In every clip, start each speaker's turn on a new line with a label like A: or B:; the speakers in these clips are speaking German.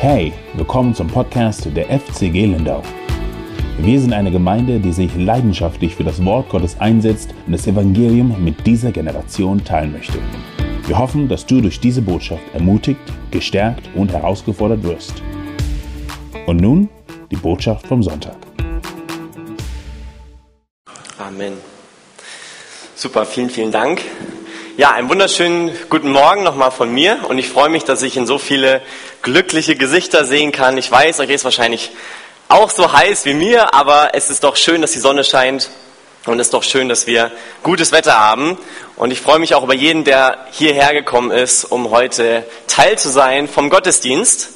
A: Hey, willkommen zum Podcast der FCG Lindau. Wir sind eine Gemeinde, die sich leidenschaftlich für das Wort Gottes einsetzt und das Evangelium mit dieser Generation teilen möchte. Wir hoffen, dass du durch diese Botschaft ermutigt, gestärkt und herausgefordert wirst. Und nun die Botschaft vom Sonntag.
B: Amen. Super, vielen, vielen Dank. Ja, einen wunderschönen guten Morgen nochmal von mir und ich freue mich, dass ich in so viele glückliche Gesichter sehen kann. Ich weiß, euch ist wahrscheinlich auch so heiß wie mir, aber es ist doch schön, dass die Sonne scheint und es ist doch schön, dass wir gutes Wetter haben. Und ich freue mich auch über jeden, der hierher gekommen ist, um heute Teil zu sein vom Gottesdienst.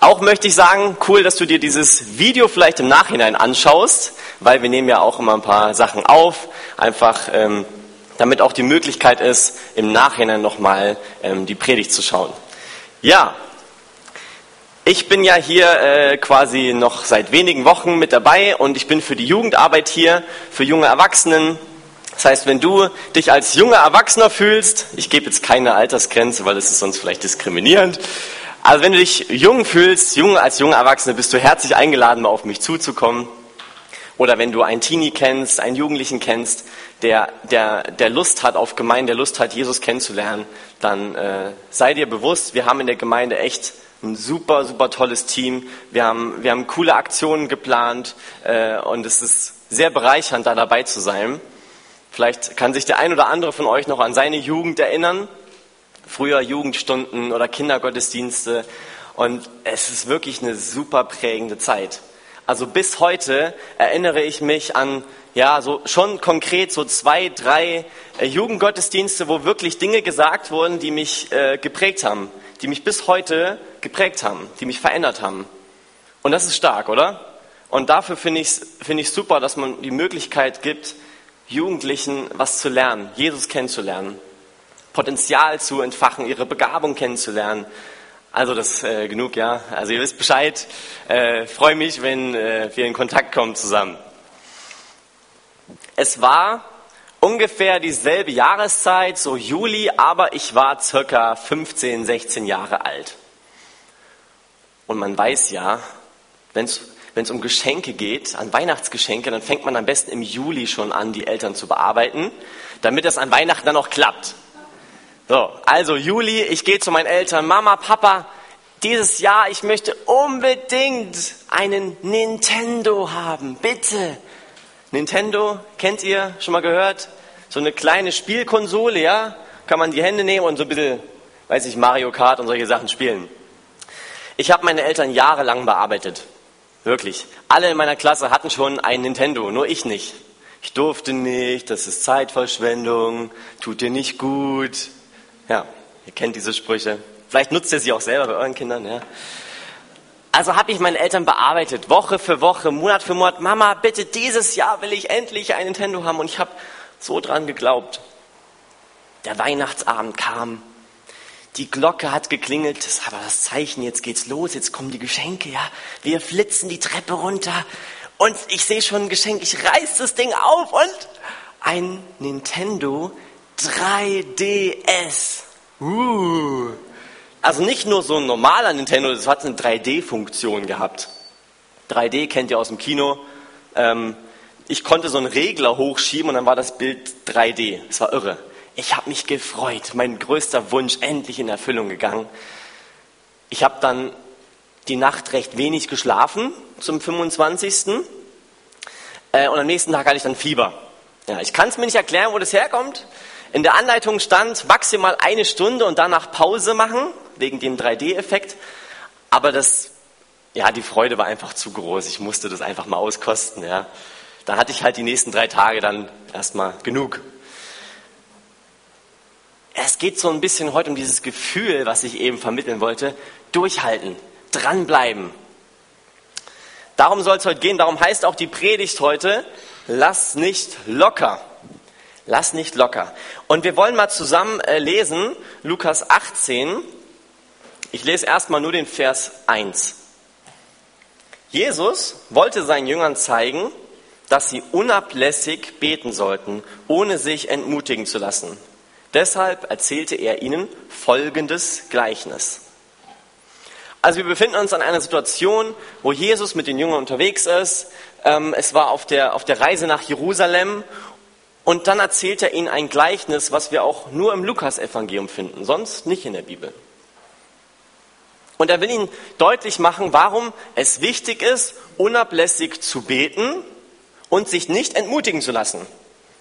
B: Auch möchte ich sagen, cool, dass du dir dieses Video vielleicht im Nachhinein anschaust, weil wir nehmen ja auch immer ein paar Sachen auf, einfach ähm, damit auch die Möglichkeit ist, im Nachhinein nochmal ähm, die Predigt zu schauen. Ja, ich bin ja hier äh, quasi noch seit wenigen Wochen mit dabei und ich bin für die Jugendarbeit hier, für junge Erwachsenen. Das heißt, wenn du dich als junger Erwachsener fühlst, ich gebe jetzt keine Altersgrenze, weil das ist sonst vielleicht diskriminierend, also wenn du dich jung fühlst, jung als junger Erwachsener, bist du herzlich eingeladen, mal auf mich zuzukommen. Oder wenn du einen Teenie kennst, einen Jugendlichen kennst, der, der, der Lust hat auf Gemeinde, der Lust hat, Jesus kennenzulernen, dann äh, sei dir bewusst, wir haben in der Gemeinde echt ein super, super tolles Team. Wir haben, wir haben coole Aktionen geplant äh, und es ist sehr bereichernd, da dabei zu sein. Vielleicht kann sich der ein oder andere von euch noch an seine Jugend erinnern. Früher Jugendstunden oder Kindergottesdienste. Und es ist wirklich eine super prägende Zeit. Also bis heute erinnere ich mich an, ja, so schon konkret so zwei, drei äh, Jugendgottesdienste, wo wirklich Dinge gesagt wurden, die mich äh, geprägt haben, die mich bis heute geprägt haben, die mich verändert haben. Und das ist stark, oder? Und dafür finde ich es find ich super, dass man die Möglichkeit gibt, Jugendlichen was zu lernen, Jesus kennenzulernen, Potenzial zu entfachen, ihre Begabung kennenzulernen, also das äh, genug, ja. Also ihr wisst Bescheid. Äh, Freue mich, wenn äh, wir in Kontakt kommen zusammen. Es war ungefähr dieselbe Jahreszeit, so Juli, aber ich war circa 15, 16 Jahre alt. Und man weiß ja, wenn es um Geschenke geht, an Weihnachtsgeschenke, dann fängt man am besten im Juli schon an, die Eltern zu bearbeiten, damit das an Weihnachten dann auch klappt. So, also Juli, ich gehe zu meinen Eltern, Mama, Papa, dieses Jahr, ich möchte unbedingt einen Nintendo haben, bitte. Nintendo, kennt ihr, schon mal gehört? So eine kleine Spielkonsole, ja? Kann man die Hände nehmen und so ein bisschen, weiß ich, Mario Kart und solche Sachen spielen. Ich habe meine Eltern jahrelang bearbeitet. Wirklich. Alle in meiner Klasse hatten schon ein Nintendo, nur ich nicht. Ich durfte nicht, das ist Zeitverschwendung, tut dir nicht gut. Ja, ihr kennt diese Sprüche. Vielleicht nutzt ihr sie auch selber bei euren Kindern. Ja. Also habe ich meine Eltern bearbeitet, Woche für Woche, Monat für Monat. Mama, bitte dieses Jahr will ich endlich ein Nintendo haben. Und ich habe so dran geglaubt. Der Weihnachtsabend kam. Die Glocke hat geklingelt, das war das Zeichen, jetzt geht's los, jetzt kommen die Geschenke, ja. Wir flitzen die Treppe runter und ich sehe schon ein Geschenk, ich reiß das Ding auf und ein Nintendo 3DS. Uh. Also nicht nur so ein normaler Nintendo, das hat eine 3D-Funktion gehabt. 3D kennt ihr aus dem Kino. Ähm, ich konnte so einen Regler hochschieben und dann war das Bild 3D. Das war irre. Ich habe mich gefreut. Mein größter Wunsch endlich in Erfüllung gegangen. Ich habe dann die Nacht recht wenig geschlafen zum 25. Äh, und am nächsten Tag hatte ich dann Fieber. Ja, ich kann es mir nicht erklären, wo das herkommt. In der Anleitung stand maximal eine Stunde und danach Pause machen, wegen dem 3D-Effekt. Aber das, ja, die Freude war einfach zu groß. Ich musste das einfach mal auskosten, ja. Da hatte ich halt die nächsten drei Tage dann erstmal genug. Es geht so ein bisschen heute um dieses Gefühl, was ich eben vermitteln wollte. Durchhalten, dranbleiben. Darum soll es heute gehen. Darum heißt auch die Predigt heute, lass nicht locker. Lass nicht locker. Und wir wollen mal zusammen äh, lesen, Lukas 18. Ich lese erstmal nur den Vers 1. Jesus wollte seinen Jüngern zeigen, dass sie unablässig beten sollten, ohne sich entmutigen zu lassen. Deshalb erzählte er ihnen folgendes Gleichnis. Also wir befinden uns an einer Situation, wo Jesus mit den Jüngern unterwegs ist. Ähm, es war auf der, auf der Reise nach Jerusalem und dann erzählt er ihnen ein Gleichnis, was wir auch nur im Lukas-Evangelium finden, sonst nicht in der Bibel. Und er will ihnen deutlich machen, warum es wichtig ist, unablässig zu beten und sich nicht entmutigen zu lassen.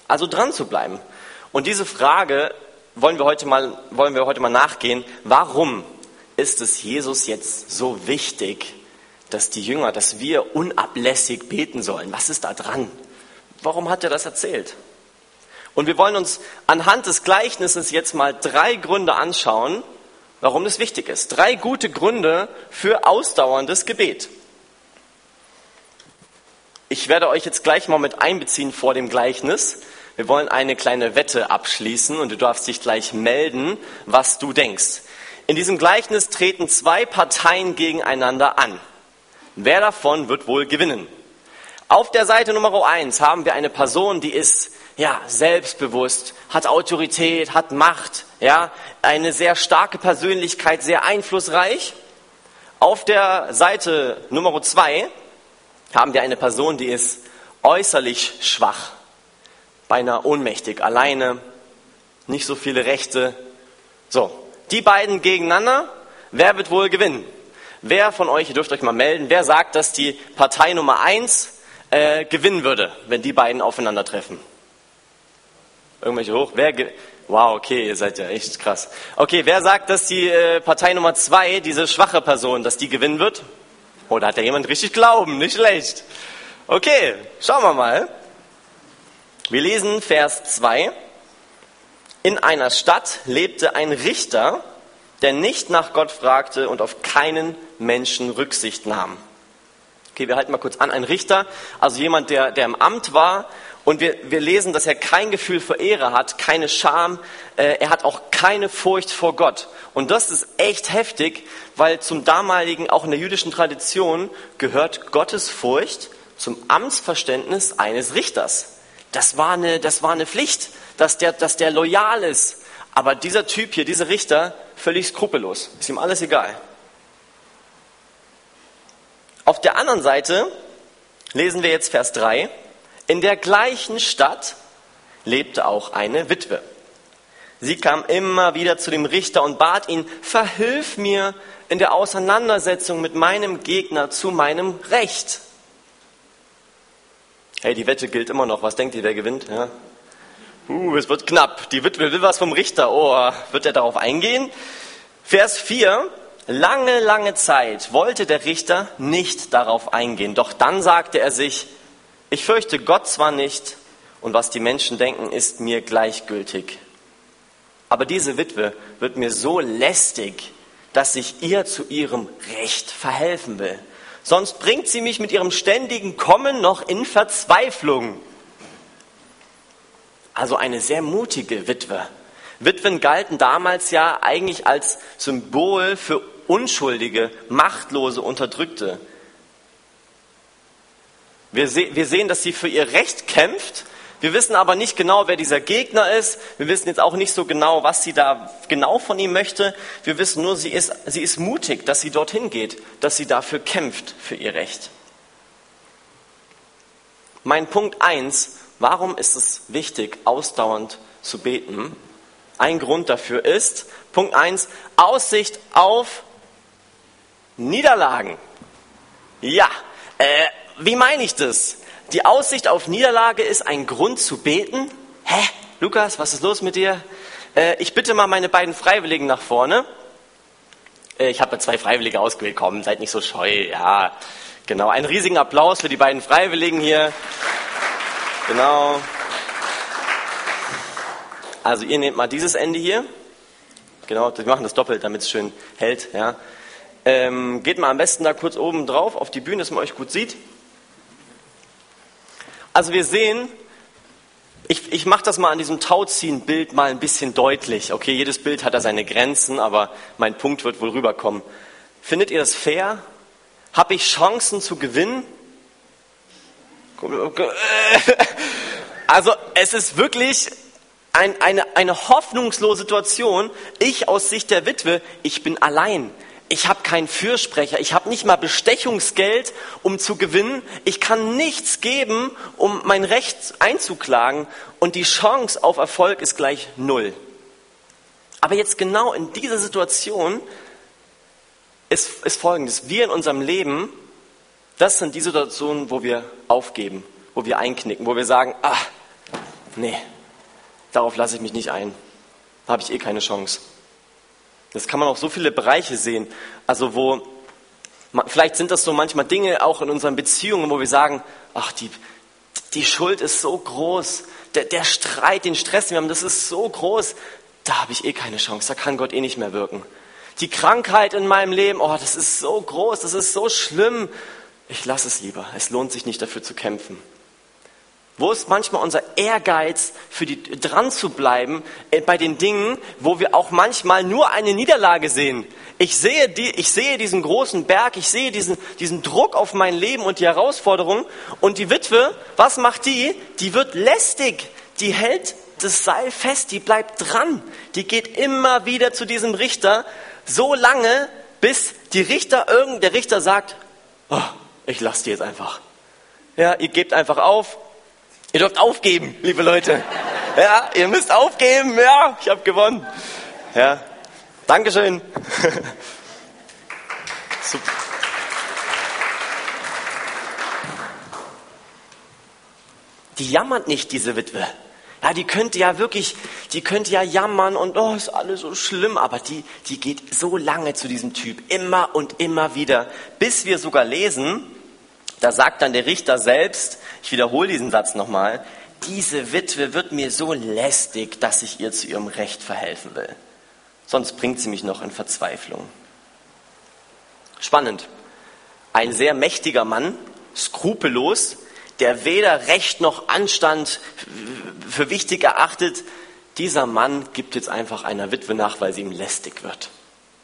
B: Also dran zu bleiben. Und diese Frage wollen wir heute mal, wollen wir heute mal nachgehen. Warum ist es Jesus jetzt so wichtig, dass die Jünger, dass wir unablässig beten sollen? Was ist da dran? Warum hat er das erzählt? Und wir wollen uns anhand des Gleichnisses jetzt mal drei Gründe anschauen, warum das wichtig ist. Drei gute Gründe für ausdauerndes Gebet. Ich werde euch jetzt gleich mal mit einbeziehen vor dem Gleichnis. Wir wollen eine kleine Wette abschließen und du darfst dich gleich melden, was du denkst. In diesem Gleichnis treten zwei Parteien gegeneinander an. Wer davon wird wohl gewinnen? Auf der Seite Nummer eins haben wir eine Person, die ist ja, selbstbewusst, hat Autorität, hat Macht, ja, eine sehr starke Persönlichkeit, sehr einflussreich. Auf der Seite Nummer zwei haben wir eine Person, die ist äußerlich schwach, beinahe ohnmächtig, alleine, nicht so viele Rechte. So, die beiden gegeneinander, wer wird wohl gewinnen? Wer von euch, ihr dürft euch mal melden, wer sagt, dass die Partei Nummer eins äh, gewinnen würde, wenn die beiden aufeinandertreffen? Irgendwelche hoch? Wer wow, okay, ihr seid ja echt krass. Okay, wer sagt, dass die äh, Partei Nummer zwei, diese schwache Person, dass die gewinnen wird? Oder hat da jemand richtig Glauben? Nicht schlecht. Okay, schauen wir mal. Wir lesen Vers 2. In einer Stadt lebte ein Richter, der nicht nach Gott fragte und auf keinen Menschen Rücksicht nahm. Okay, wir halten mal kurz an. Ein Richter, also jemand, der, der im Amt war und wir, wir lesen, dass er kein Gefühl für Ehre hat, keine Scham, äh, er hat auch keine Furcht vor Gott. Und das ist echt heftig, weil zum damaligen, auch in der jüdischen Tradition, gehört Gottes Furcht zum Amtsverständnis eines Richters. Das war eine, das war eine Pflicht, dass der, dass der loyal ist. Aber dieser Typ hier, dieser Richter, völlig skrupellos. Ist ihm alles egal. Auf der anderen Seite lesen wir jetzt Vers 3. In der gleichen Stadt lebte auch eine Witwe. Sie kam immer wieder zu dem Richter und bat ihn, verhilf mir in der Auseinandersetzung mit meinem Gegner zu meinem Recht. Hey, die Wette gilt immer noch. Was denkt ihr, wer gewinnt? Ja? Uh, es wird knapp. Die Witwe will was vom Richter. Oh, wird er darauf eingehen? Vers 4. Lange, lange Zeit wollte der Richter nicht darauf eingehen. Doch dann sagte er sich, ich fürchte Gott zwar nicht, und was die Menschen denken, ist mir gleichgültig. Aber diese Witwe wird mir so lästig, dass ich ihr zu ihrem Recht verhelfen will. Sonst bringt sie mich mit ihrem ständigen Kommen noch in Verzweiflung. Also eine sehr mutige Witwe. Witwen galten damals ja eigentlich als Symbol für unschuldige, machtlose, unterdrückte. Wir, se wir sehen, dass sie für ihr Recht kämpft. Wir wissen aber nicht genau, wer dieser Gegner ist. Wir wissen jetzt auch nicht so genau, was sie da genau von ihm möchte. Wir wissen nur, sie ist, sie ist mutig, dass sie dorthin geht, dass sie dafür kämpft, für ihr Recht. Mein Punkt eins: warum ist es wichtig, ausdauernd zu beten? Ein Grund dafür ist, Punkt eins: Aussicht auf Niederlagen. Ja, äh, wie meine ich das? Die Aussicht auf Niederlage ist ein Grund zu beten? Hä? Lukas, was ist los mit dir? Äh, ich bitte mal meine beiden Freiwilligen nach vorne. Äh, ich habe zwei Freiwillige ausgewählt. Komm, seid nicht so scheu. Ja, genau. Einen riesigen Applaus für die beiden Freiwilligen hier. Genau. Also ihr nehmt mal dieses Ende hier. Genau, wir machen das doppelt, damit es schön hält. Ja. Ähm, geht mal am besten da kurz oben drauf auf die Bühne, dass man euch gut sieht. Also wir sehen, ich, ich mache das mal an diesem Tauziehen-Bild mal ein bisschen deutlich. Okay, jedes Bild hat da seine Grenzen, aber mein Punkt wird wohl rüberkommen. Findet ihr das fair? Habe ich Chancen zu gewinnen? Also es ist wirklich ein, eine, eine hoffnungslose Situation. Ich aus Sicht der Witwe, ich bin allein. Ich habe keinen Fürsprecher, ich habe nicht mal Bestechungsgeld, um zu gewinnen. Ich kann nichts geben, um mein Recht einzuklagen. Und die Chance auf Erfolg ist gleich null. Aber jetzt genau in dieser Situation ist, ist Folgendes. Wir in unserem Leben, das sind die Situationen, wo wir aufgeben, wo wir einknicken, wo wir sagen, ah, nee, darauf lasse ich mich nicht ein. Da habe ich eh keine Chance. Das kann man auch so viele Bereiche sehen. Also wo, vielleicht sind das so manchmal Dinge auch in unseren Beziehungen, wo wir sagen, ach, die, die Schuld ist so groß, der, der Streit, den Stress, den wir haben, das ist so groß, da habe ich eh keine Chance, da kann Gott eh nicht mehr wirken. Die Krankheit in meinem Leben, oh, das ist so groß, das ist so schlimm. Ich lasse es lieber. Es lohnt sich nicht dafür zu kämpfen. Wo ist manchmal unser Ehrgeiz, für die, dran zu bleiben äh, bei den Dingen, wo wir auch manchmal nur eine Niederlage sehen? Ich sehe, die, ich sehe diesen großen Berg, ich sehe diesen, diesen Druck auf mein Leben und die Herausforderung. Und die Witwe, was macht die? Die wird lästig. Die hält das Seil fest, die bleibt dran. Die geht immer wieder zu diesem Richter, so lange, bis die Richter, irgend der Richter sagt, oh, ich lasse die jetzt einfach. Ja, ihr gebt einfach auf, Ihr dürft aufgeben, liebe Leute. Ja, ihr müsst aufgeben. Ja, ich habe gewonnen. Ja, Dankeschön. Super. Die jammert nicht, diese Witwe. Ja, die könnte ja wirklich, die könnte ja jammern und oh, ist alles so schlimm, aber die, die geht so lange zu diesem Typ, immer und immer wieder, bis wir sogar lesen, da sagt dann der Richter selbst, ich wiederhole diesen Satz nochmal, diese Witwe wird mir so lästig, dass ich ihr zu ihrem Recht verhelfen will. Sonst bringt sie mich noch in Verzweiflung. Spannend. Ein sehr mächtiger Mann, skrupellos, der weder Recht noch Anstand für wichtig erachtet, dieser Mann gibt jetzt einfach einer Witwe nach, weil sie ihm lästig wird.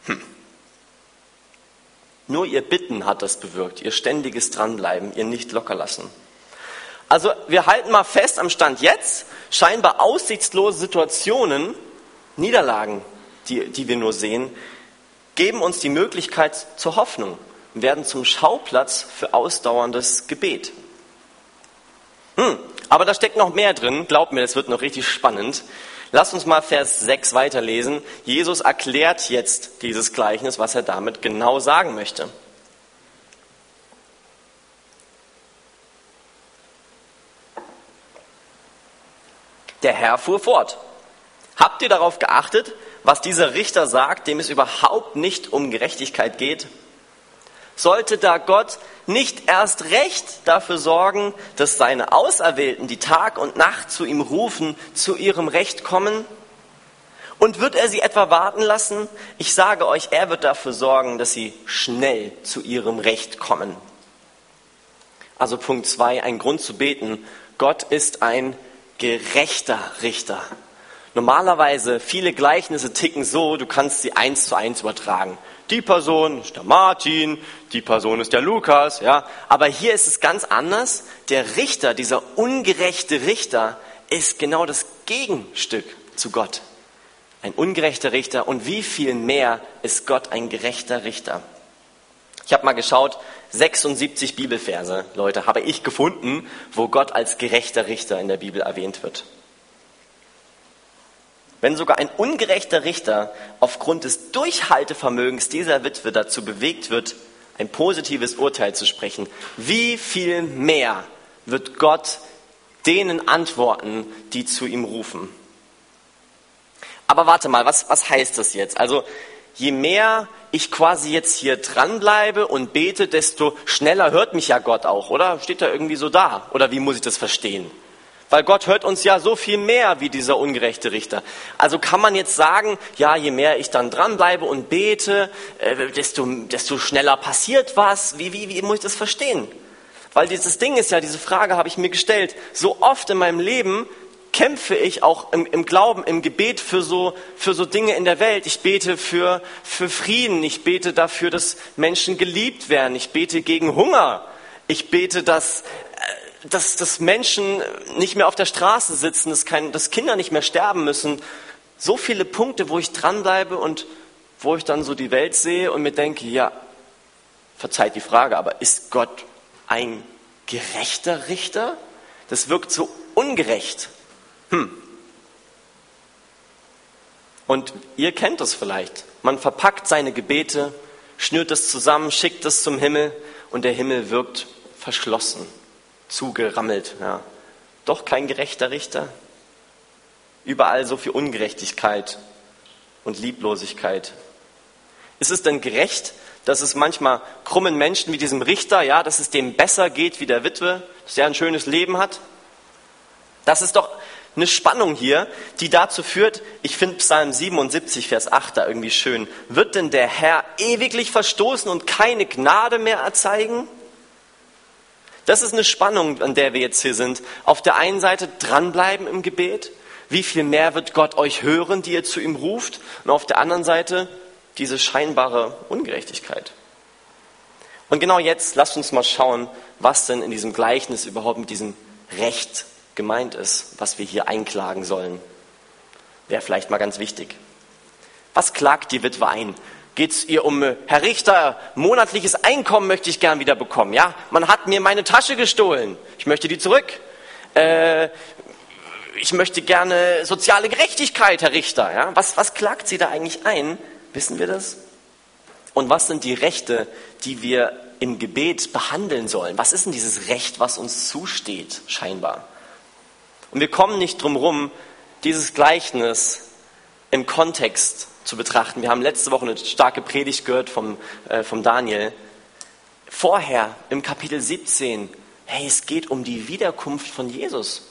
B: Hm. Nur ihr Bitten hat das bewirkt, ihr ständiges Dranbleiben, ihr nicht lockerlassen. Also wir halten mal fest am Stand jetzt, scheinbar aussichtslose Situationen, Niederlagen, die, die wir nur sehen, geben uns die Möglichkeit zur Hoffnung und werden zum Schauplatz für ausdauerndes Gebet. Hm, aber da steckt noch mehr drin, glaubt mir, das wird noch richtig spannend. Lass uns mal Vers 6 weiterlesen. Jesus erklärt jetzt dieses Gleichnis, was er damit genau sagen möchte. Der Herr fuhr fort. Habt ihr darauf geachtet, was dieser Richter sagt, dem es überhaupt nicht um Gerechtigkeit geht? Sollte da Gott nicht erst recht dafür sorgen, dass seine Auserwählten, die Tag und Nacht zu ihm rufen, zu ihrem Recht kommen? Und wird er sie etwa warten lassen? Ich sage euch, er wird dafür sorgen, dass sie schnell zu ihrem Recht kommen. Also Punkt zwei, ein Grund zu beten. Gott ist ein gerechter Richter. Normalerweise, viele Gleichnisse ticken so, du kannst sie eins zu eins übertragen. Die Person ist der Martin, die Person ist der Lukas, ja. Aber hier ist es ganz anders. Der Richter, dieser ungerechte Richter, ist genau das Gegenstück zu Gott. Ein ungerechter Richter und wie viel mehr ist Gott ein gerechter Richter? Ich habe mal geschaut, 76 Bibelverse, Leute, habe ich gefunden, wo Gott als gerechter Richter in der Bibel erwähnt wird. Wenn sogar ein ungerechter Richter aufgrund des Durchhaltevermögens dieser Witwe dazu bewegt wird, ein positives Urteil zu sprechen, wie viel mehr wird Gott denen antworten, die zu ihm rufen? Aber warte mal, was, was heißt das jetzt? Also, je mehr ich quasi jetzt hier dranbleibe und bete, desto schneller hört mich ja Gott auch, oder? Steht da irgendwie so da? Oder wie muss ich das verstehen? Weil Gott hört uns ja so viel mehr wie dieser ungerechte Richter. Also kann man jetzt sagen, ja, je mehr ich dann dranbleibe und bete, äh, desto, desto schneller passiert was. Wie, wie, wie muss ich das verstehen? Weil dieses Ding ist ja, diese Frage habe ich mir gestellt, so oft in meinem Leben kämpfe ich auch im, im, Glauben, im Gebet für so, für so Dinge in der Welt. Ich bete für, für Frieden. Ich bete dafür, dass Menschen geliebt werden. Ich bete gegen Hunger. Ich bete, dass dass, dass Menschen nicht mehr auf der Straße sitzen, dass, kein, dass Kinder nicht mehr sterben müssen. So viele Punkte, wo ich dranbleibe und wo ich dann so die Welt sehe und mir denke, ja, verzeiht die Frage, aber ist Gott ein gerechter Richter? Das wirkt so ungerecht. Hm. Und ihr kennt das vielleicht. Man verpackt seine Gebete, schnürt es zusammen, schickt es zum Himmel und der Himmel wirkt verschlossen, zugerammelt. Ja. Doch kein gerechter Richter. Überall so viel Ungerechtigkeit und Lieblosigkeit. Ist es denn gerecht, dass es manchmal krummen Menschen wie diesem Richter, ja, dass es dem besser geht wie der Witwe, dass er ein schönes Leben hat? Das ist doch eine Spannung hier, die dazu führt, ich finde Psalm 77, Vers 8 da irgendwie schön. Wird denn der Herr ewiglich verstoßen und keine Gnade mehr erzeigen? Das ist eine Spannung, an der wir jetzt hier sind. Auf der einen Seite dranbleiben im Gebet. Wie viel mehr wird Gott euch hören, die ihr zu ihm ruft? Und auf der anderen Seite diese scheinbare Ungerechtigkeit. Und genau jetzt lasst uns mal schauen, was denn in diesem Gleichnis überhaupt mit diesem Recht gemeint ist, was wir hier einklagen sollen. Wäre vielleicht mal ganz wichtig. Was klagt die Witwe ein? Geht es ihr um, Herr Richter, monatliches Einkommen möchte ich gern wieder bekommen. Ja, man hat mir meine Tasche gestohlen. Ich möchte die zurück. Äh, ich möchte gerne soziale Gerechtigkeit, Herr Richter. Ja, was, was klagt sie da eigentlich ein? Wissen wir das? Und was sind die Rechte, die wir im Gebet behandeln sollen? Was ist denn dieses Recht, was uns zusteht, scheinbar? Und wir kommen nicht drum rum, dieses Gleichnis im Kontext zu betrachten. Wir haben letzte Woche eine starke Predigt gehört vom, äh, vom Daniel. Vorher im Kapitel 17, hey, es geht um die Wiederkunft von Jesus.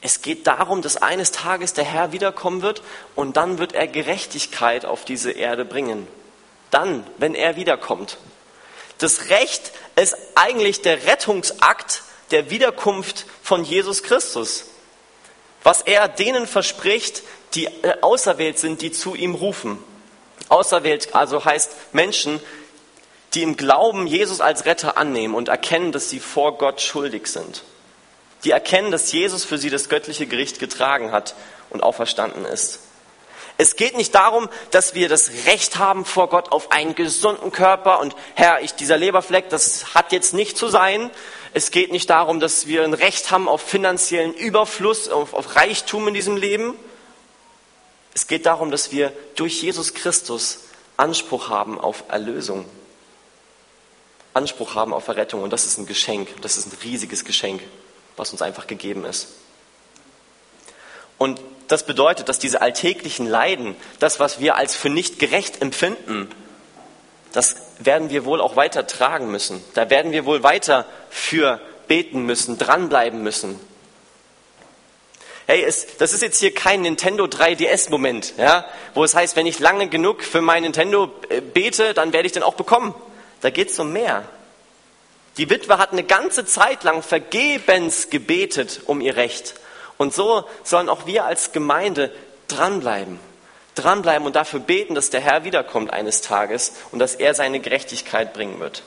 B: Es geht darum, dass eines Tages der Herr wiederkommen wird und dann wird er Gerechtigkeit auf diese Erde bringen. Dann, wenn er wiederkommt. Das Recht ist eigentlich der Rettungsakt der Wiederkunft von Jesus Christus was er denen verspricht, die äh, auserwählt sind, die zu ihm rufen. Auserwählt also heißt Menschen, die im Glauben Jesus als Retter annehmen und erkennen, dass sie vor Gott schuldig sind. Die erkennen, dass Jesus für sie das göttliche Gericht getragen hat und auferstanden ist. Es geht nicht darum, dass wir das Recht haben vor Gott auf einen gesunden Körper und Herr, ich, dieser Leberfleck, das hat jetzt nicht zu sein, es geht nicht darum, dass wir ein Recht haben auf finanziellen Überfluss, auf, auf Reichtum in diesem Leben. Es geht darum, dass wir durch Jesus Christus Anspruch haben auf Erlösung. Anspruch haben auf Errettung. Und das ist ein Geschenk. Das ist ein riesiges Geschenk, was uns einfach gegeben ist. Und das bedeutet, dass diese alltäglichen Leiden, das, was wir als für nicht gerecht empfinden, das werden wir wohl auch weiter tragen müssen. Da werden wir wohl weiter für beten müssen, dranbleiben müssen. Hey, es, das ist jetzt hier kein Nintendo 3DS-Moment, ja, wo es heißt, wenn ich lange genug für mein Nintendo äh, bete, dann werde ich den auch bekommen. Da geht es um mehr. Die Witwe hat eine ganze Zeit lang vergebens gebetet um ihr Recht. Und so sollen auch wir als Gemeinde dranbleiben dranbleiben und dafür beten, dass der Herr wiederkommt eines Tages und dass er seine Gerechtigkeit bringen wird.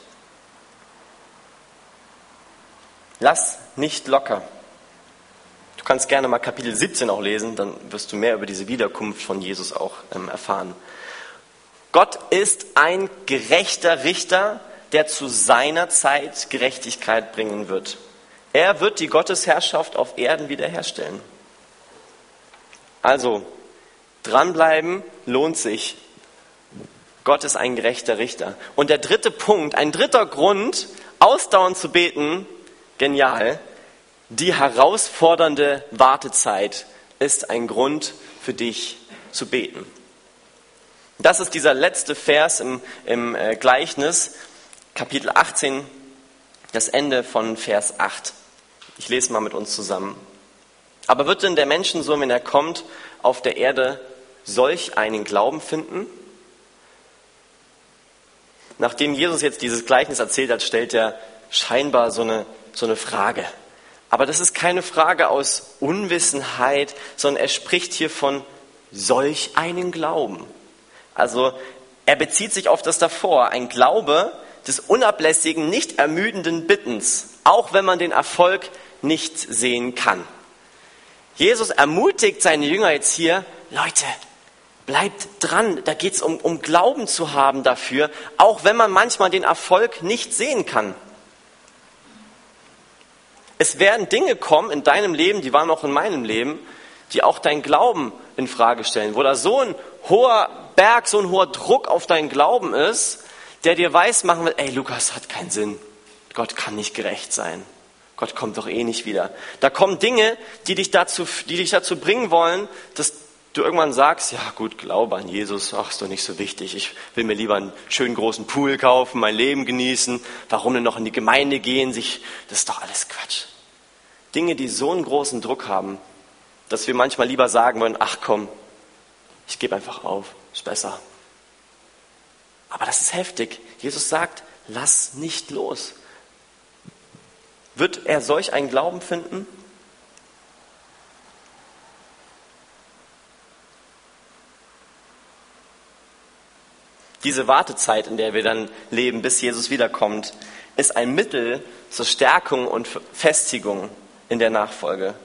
B: Lass nicht locker. Du kannst gerne mal Kapitel 17 auch lesen, dann wirst du mehr über diese Wiederkunft von Jesus auch ähm, erfahren. Gott ist ein gerechter Richter, der zu seiner Zeit Gerechtigkeit bringen wird. Er wird die Gottesherrschaft auf Erden wiederherstellen. Also, Dranbleiben lohnt sich. Gott ist ein gerechter Richter. Und der dritte Punkt, ein dritter Grund, ausdauernd zu beten, genial, die herausfordernde Wartezeit ist ein Grund für dich zu beten. Das ist dieser letzte Vers im, im äh, Gleichnis, Kapitel 18, das Ende von Vers 8. Ich lese mal mit uns zusammen. Aber wird denn der Menschensohn, wenn er kommt, auf der Erde solch einen Glauben finden? Nachdem Jesus jetzt dieses Gleichnis erzählt hat, stellt er scheinbar so eine, so eine Frage. Aber das ist keine Frage aus Unwissenheit, sondern er spricht hier von solch einen Glauben. Also er bezieht sich auf das davor, ein Glaube des unablässigen, nicht ermüdenden Bittens, auch wenn man den Erfolg nicht sehen kann. Jesus ermutigt seine Jünger jetzt hier, Leute, Bleibt dran, da geht es um, um Glauben zu haben dafür, auch wenn man manchmal den Erfolg nicht sehen kann. Es werden Dinge kommen in deinem Leben, die waren auch in meinem Leben, die auch dein Glauben in Frage stellen, wo da so ein hoher Berg, so ein hoher Druck auf deinen Glauben ist, der dir weiß machen will, ey, Lukas hat keinen Sinn. Gott kann nicht gerecht sein. Gott kommt doch eh nicht wieder. Da kommen Dinge, die dich dazu, die dich dazu bringen wollen, dass du irgendwann sagst, ja gut, glaube an Jesus, ach, ist doch nicht so wichtig. Ich will mir lieber einen schönen großen Pool kaufen, mein Leben genießen. Warum denn noch in die Gemeinde gehen? Sich, das ist doch alles Quatsch. Dinge, die so einen großen Druck haben, dass wir manchmal lieber sagen wollen, ach komm, ich gebe einfach auf, ist besser. Aber das ist heftig. Jesus sagt, lass nicht los. Wird er solch einen Glauben finden? Diese Wartezeit, in der wir dann leben, bis Jesus wiederkommt, ist ein Mittel zur Stärkung und Festigung in der Nachfolge.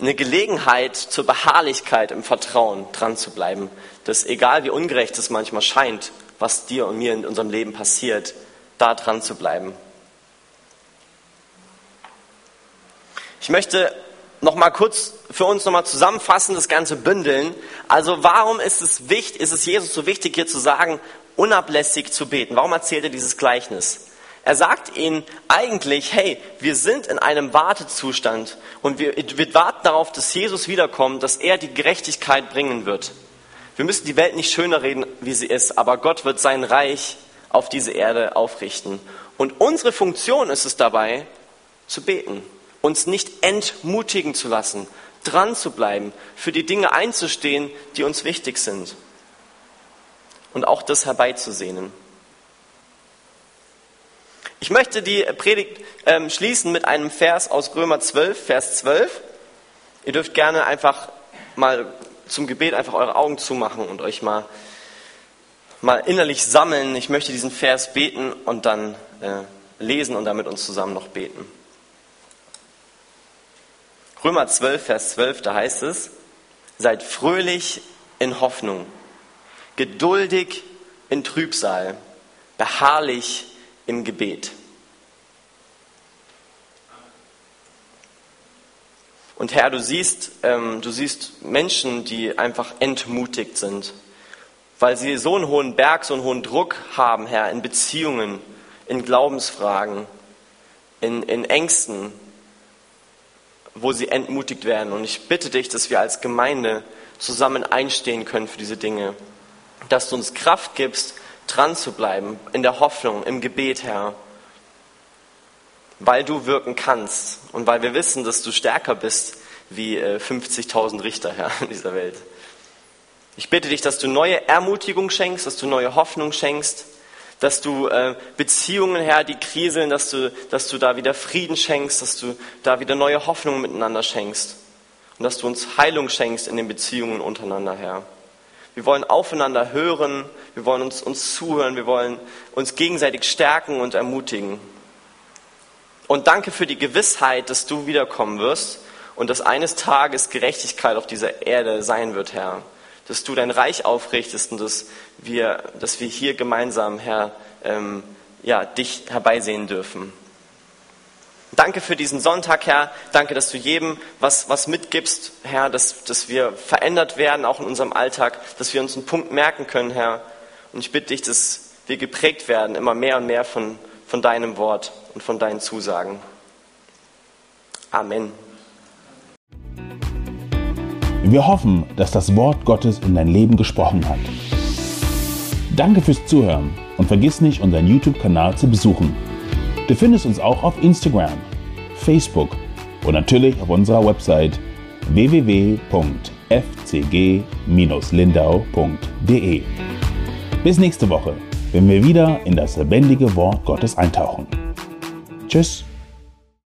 B: Eine Gelegenheit zur Beharrlichkeit im Vertrauen dran zu bleiben, dass egal wie ungerecht es manchmal scheint, was dir und mir in unserem Leben passiert, da dran zu bleiben. Ich möchte noch mal kurz für uns noch mal zusammenfassen, das Ganze bündeln. Also warum ist es wichtig, ist es Jesus so wichtig, hier zu sagen, unablässig zu beten? Warum erzählt er dieses Gleichnis? Er sagt ihnen eigentlich, hey, wir sind in einem Wartezustand und wir, wir warten darauf, dass Jesus wiederkommt, dass er die Gerechtigkeit bringen wird. Wir müssen die Welt nicht schöner reden, wie sie ist, aber Gott wird sein Reich auf diese Erde aufrichten. Und unsere Funktion ist es dabei, zu beten uns nicht entmutigen zu lassen, dran zu bleiben, für die Dinge einzustehen, die uns wichtig sind und auch das herbeizusehnen. Ich möchte die Predigt ähm, schließen mit einem Vers aus Römer 12, Vers 12. Ihr dürft gerne einfach mal zum Gebet einfach eure Augen zumachen und euch mal, mal innerlich sammeln. Ich möchte diesen Vers beten und dann äh, lesen und dann mit uns zusammen noch beten. Römer 12, Vers 12, da heißt es, seid fröhlich in Hoffnung, geduldig in Trübsal, beharrlich im Gebet. Und Herr, du siehst, ähm, du siehst Menschen, die einfach entmutigt sind, weil sie so einen hohen Berg, so einen hohen Druck haben, Herr, in Beziehungen, in Glaubensfragen, in, in Ängsten, wo sie entmutigt werden. Und ich bitte dich, dass wir als Gemeinde zusammen einstehen können für diese Dinge. Dass du uns Kraft gibst, dran zu bleiben, in der Hoffnung, im Gebet, Herr. Weil du wirken kannst und weil wir wissen, dass du stärker bist wie 50.000 äh, Richter, Herr, in dieser Welt. Ich bitte dich, dass du neue Ermutigung schenkst, dass du neue Hoffnung schenkst, dass du äh, Beziehungen, Herr, die kriseln, dass du, dass du da wieder Frieden schenkst, dass du da wieder neue Hoffnung miteinander schenkst und dass du uns Heilung schenkst in den Beziehungen untereinander, Herr. Wir wollen aufeinander hören, wir wollen uns, uns zuhören, wir wollen uns gegenseitig stärken und ermutigen. Und danke für die Gewissheit, dass du wiederkommen wirst und dass eines Tages Gerechtigkeit auf dieser Erde sein wird, Herr dass du dein Reich aufrichtest und dass wir, dass wir hier gemeinsam, Herr, ähm, ja, dich herbeisehen dürfen. Danke für diesen Sonntag, Herr. Danke, dass du jedem was, was mitgibst, Herr, dass, dass wir verändert werden, auch in unserem Alltag, dass wir uns einen Punkt merken können, Herr. Und ich bitte dich, dass wir geprägt werden, immer mehr und mehr von, von deinem Wort und von deinen Zusagen. Amen.
A: Wir hoffen, dass das Wort Gottes in dein Leben gesprochen hat. Danke fürs Zuhören und vergiss nicht, unseren YouTube-Kanal zu besuchen. Du findest uns auch auf Instagram, Facebook und natürlich auf unserer Website www.fcg-lindau.de. Bis nächste Woche, wenn wir wieder in das lebendige Wort Gottes eintauchen. Tschüss.